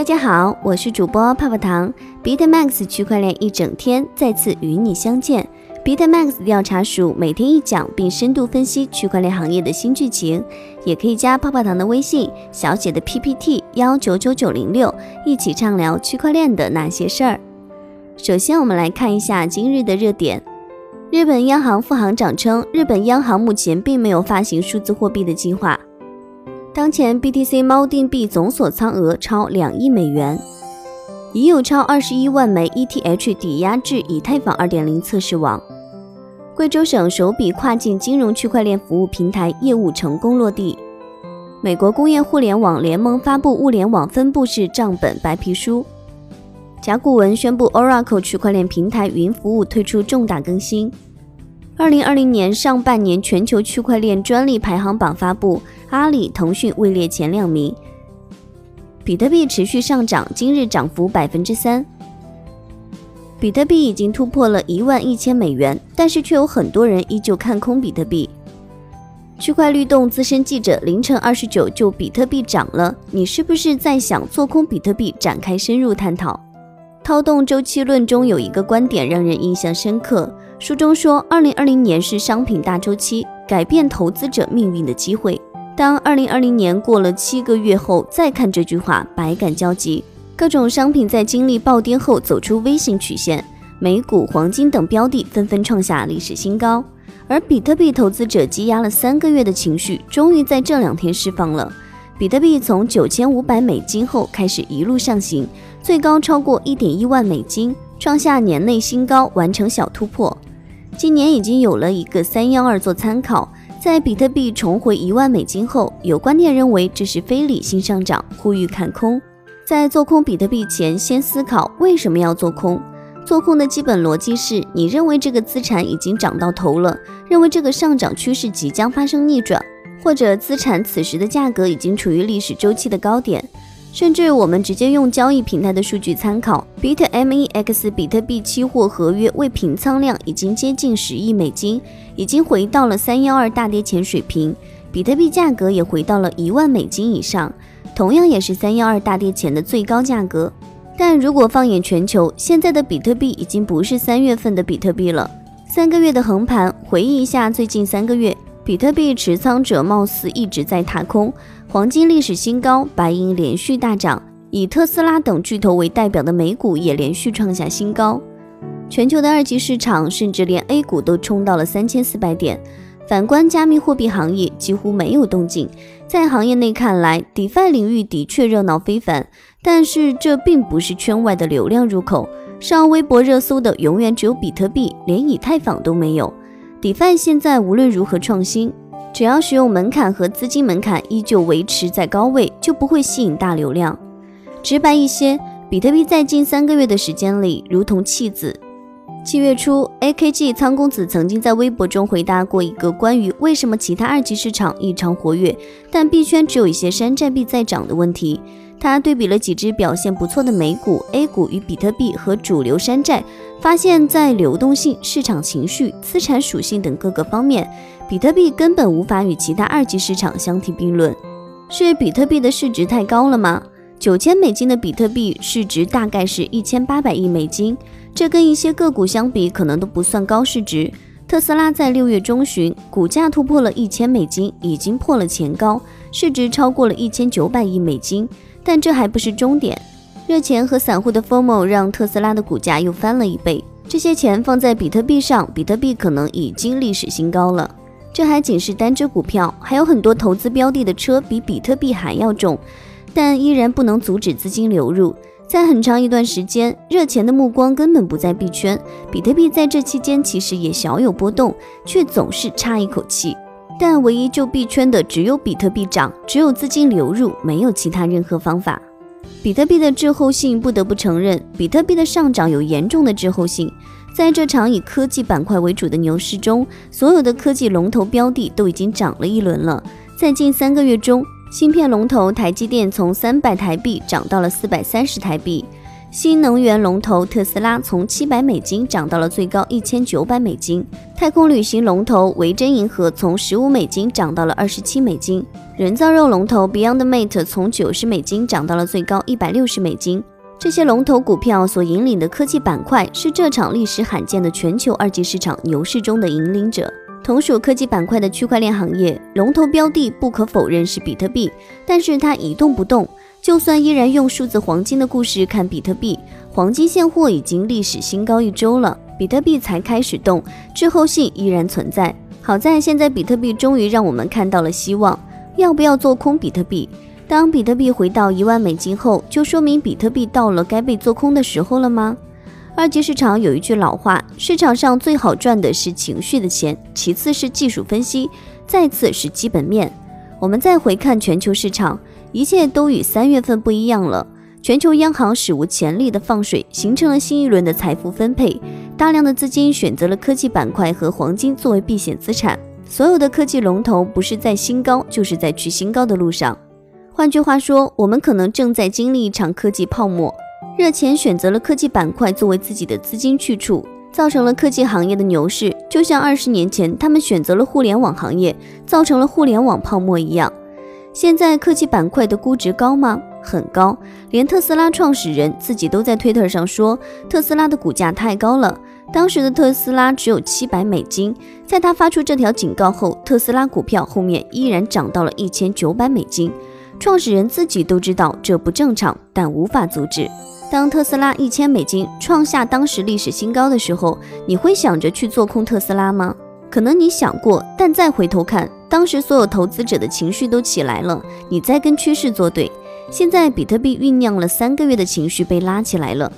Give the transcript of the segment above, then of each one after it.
大家好，我是主播泡泡糖。BitMax 区块链一整天再次与你相见。BitMax 调查署每天一讲，并深度分析区块链行业的新剧情。也可以加泡泡糖的微信，小写的 PPT 幺九九九零六，一起畅聊区块链的那些事儿。首先，我们来看一下今日的热点。日本央行副行长称，日本央行目前并没有发行数字货币的计划。当前 BTC 锚定币总锁仓额超两亿美元，已有超二十一万枚 ETH 抵押至以太坊2.0测试网。贵州省首笔跨境金融区块链服务平台业务成功落地。美国工业互联网联盟发布物联网分布式账本白皮书。甲骨文宣布 Oracle 区块链平台云服务推出重大更新。二零二零年上半年全球区块链专利排行榜发布，阿里、腾讯位列前两名。比特币持续上涨，今日涨幅百分之三。比特币已经突破了一万一千美元，但是却有很多人依旧看空比特币。区块律动资深记者凌晨二十九就比特币涨了，你是不是在想做空比特币？展开深入探讨。套动周期论中有一个观点让人印象深刻。书中说，二零二零年是商品大周期改变投资者命运的机会。当二零二零年过了七个月后再看这句话，百感交集。各种商品在经历暴跌后走出 V 型曲线，美股、黄金等标的纷纷创下历史新高。而比特币投资者积压了三个月的情绪，终于在这两天释放了。比特币从九千五百美金后开始一路上行，最高超过一点一万美金，创下年内新高，完成小突破。今年已经有了一个三幺二做参考，在比特币重回一万美金后，有观点认为这是非理性上涨，呼吁看空。在做空比特币前，先思考为什么要做空。做空的基本逻辑是你认为这个资产已经涨到头了，认为这个上涨趋势即将发生逆转，或者资产此时的价格已经处于历史周期的高点。甚至我们直接用交易平台的数据参考，BitMEX 比特币期货合约未平仓量已经接近十亿美金，已经回到了三幺二大跌前水平，比特币价格也回到了一万美金以上，同样也是三幺二大跌前的最高价格。但如果放眼全球，现在的比特币已经不是三月份的比特币了。三个月的横盘，回忆一下最近三个月。比特币持仓者貌似一直在踏空，黄金历史新高，白银连续大涨，以特斯拉等巨头为代表的美股也连续创下新高。全球的二级市场，甚至连 A 股都冲到了三千四百点。反观加密货币行业，几乎没有动静。在行业内看来，DeFi 领域的确热闹非凡，但是这并不是圈外的流量入口。上微博热搜的永远只有比特币，连以太坊都没有。DeFi 现在无论如何创新，只要使用门槛和资金门槛依旧维持在高位，就不会吸引大流量。直白一些，比特币在近三个月的时间里如同弃子。七月初，AKG 仓公子曾经在微博中回答过一个关于为什么其他二级市场异常活跃，但币圈只有一些山寨币在涨的问题。他对比了几只表现不错的美股、A 股与比特币和主流山寨，发现，在流动性、市场情绪、资产属性等各个方面，比特币根本无法与其他二级市场相提并论。是比特币的市值太高了吗？九千美金的比特币市值大概是一千八百亿美金，这跟一些个股相比，可能都不算高市值。特斯拉在六月中旬股价突破了一千美金，已经破了前高，市值超过了一千九百亿美金。但这还不是终点，热钱和散户的 FOMO 让特斯拉的股价又翻了一倍。这些钱放在比特币上，比特币可能已经历史新高了。这还仅是单只股票，还有很多投资标的的车比比特币还要重，但依然不能阻止资金流入。在很长一段时间，热钱的目光根本不在币圈，比特币在这期间其实也小有波动，却总是差一口气。但唯一救币圈的只有比特币涨，只有资金流入，没有其他任何方法。比特币的滞后性，不得不承认，比特币的上涨有严重的滞后性。在这场以科技板块为主的牛市中，所有的科技龙头标的都已经涨了一轮了。在近三个月中，芯片龙头台积电从三百台币涨到了四百三十台币，新能源龙头特斯拉从七百美金涨到了最高一千九百美金；太空旅行龙头维珍银河从十五美金涨到了二十七美金；人造肉龙头 Beyond Mate 从九十美金涨到了最高一百六十美金。这些龙头股票所引领的科技板块，是这场历史罕见的全球二级市场牛市中的引领者。同属科技板块的区块链行业龙头标的，不可否认是比特币，但是它一动不动。就算依然用数字黄金的故事看比特币，黄金现货已经历史新高一周了，比特币才开始动，滞后性依然存在。好在现在比特币终于让我们看到了希望。要不要做空比特币？当比特币回到一万美金后，就说明比特币到了该被做空的时候了吗？二级市场有一句老话，市场上最好赚的是情绪的钱，其次是技术分析，再次是基本面。我们再回看全球市场。一切都与三月份不一样了。全球央行史无前例的放水，形成了新一轮的财富分配。大量的资金选择了科技板块和黄金作为避险资产。所有的科技龙头不是在新高，就是在去新高的路上。换句话说，我们可能正在经历一场科技泡沫。热钱选择了科技板块作为自己的资金去处，造成了科技行业的牛市，就像二十年前他们选择了互联网行业，造成了互联网泡沫一样。现在科技板块的估值高吗？很高，连特斯拉创始人自己都在推特上说，特斯拉的股价太高了。当时的特斯拉只有七百美金，在他发出这条警告后，特斯拉股票后面依然涨到了一千九百美金。创始人自己都知道这不正常，但无法阻止。当特斯拉一千美金创下当时历史新高的时候，你会想着去做空特斯拉吗？可能你想过，但再回头看。当时所有投资者的情绪都起来了，你在跟趋势作对。现在比特币酝酿了三个月的情绪被拉起来了，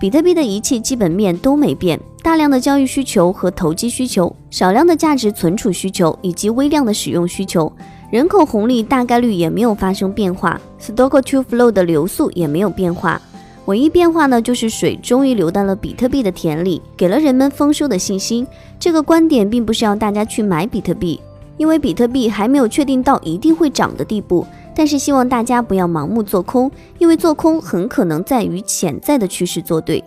比特币的一切基本面都没变，大量的交易需求和投机需求，少量的价值存储需求以及微量的使用需求，人口红利大概率也没有发生变化，Stock to Flow 的流速也没有变化，唯一变化呢就是水终于流到了比特币的田里，给了人们丰收的信心。这个观点并不是要大家去买比特币。因为比特币还没有确定到一定会涨的地步，但是希望大家不要盲目做空，因为做空很可能在与潜在的趋势作对。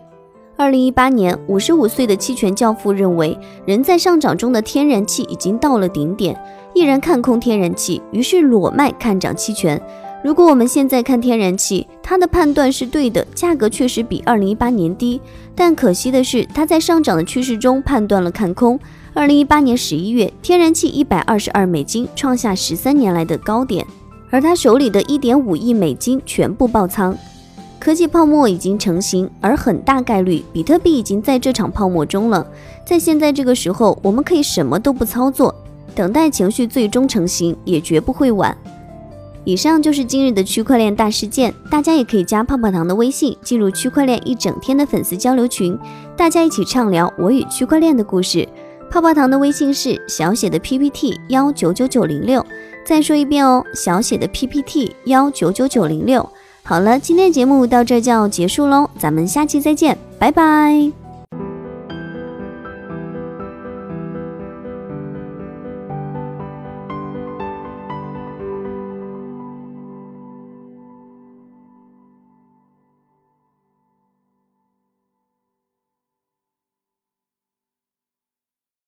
二零一八年，五十五岁的期权教父认为，人在上涨中的天然气已经到了顶点，毅然看空天然气，于是裸卖看涨期权。如果我们现在看天然气，他的判断是对的，价格确实比二零一八年低，但可惜的是，他在上涨的趋势中判断了看空。二零一八年十一月，天然气一百二十二美金，创下十三年来的高点，而他手里的一点五亿美金全部爆仓。科技泡沫已经成型，而很大概率，比特币已经在这场泡沫中了。在现在这个时候，我们可以什么都不操作，等待情绪最终成型，也绝不会晚。以上就是今日的区块链大事件，大家也可以加泡泡糖的微信，进入区块链一整天的粉丝交流群，大家一起畅聊我与区块链的故事。泡泡糖的微信是小写的 PPT 幺九九九零六，再说一遍哦，小写的 PPT 幺九九九零六。好了，今天节目到这就要结束喽，咱们下期再见，拜拜。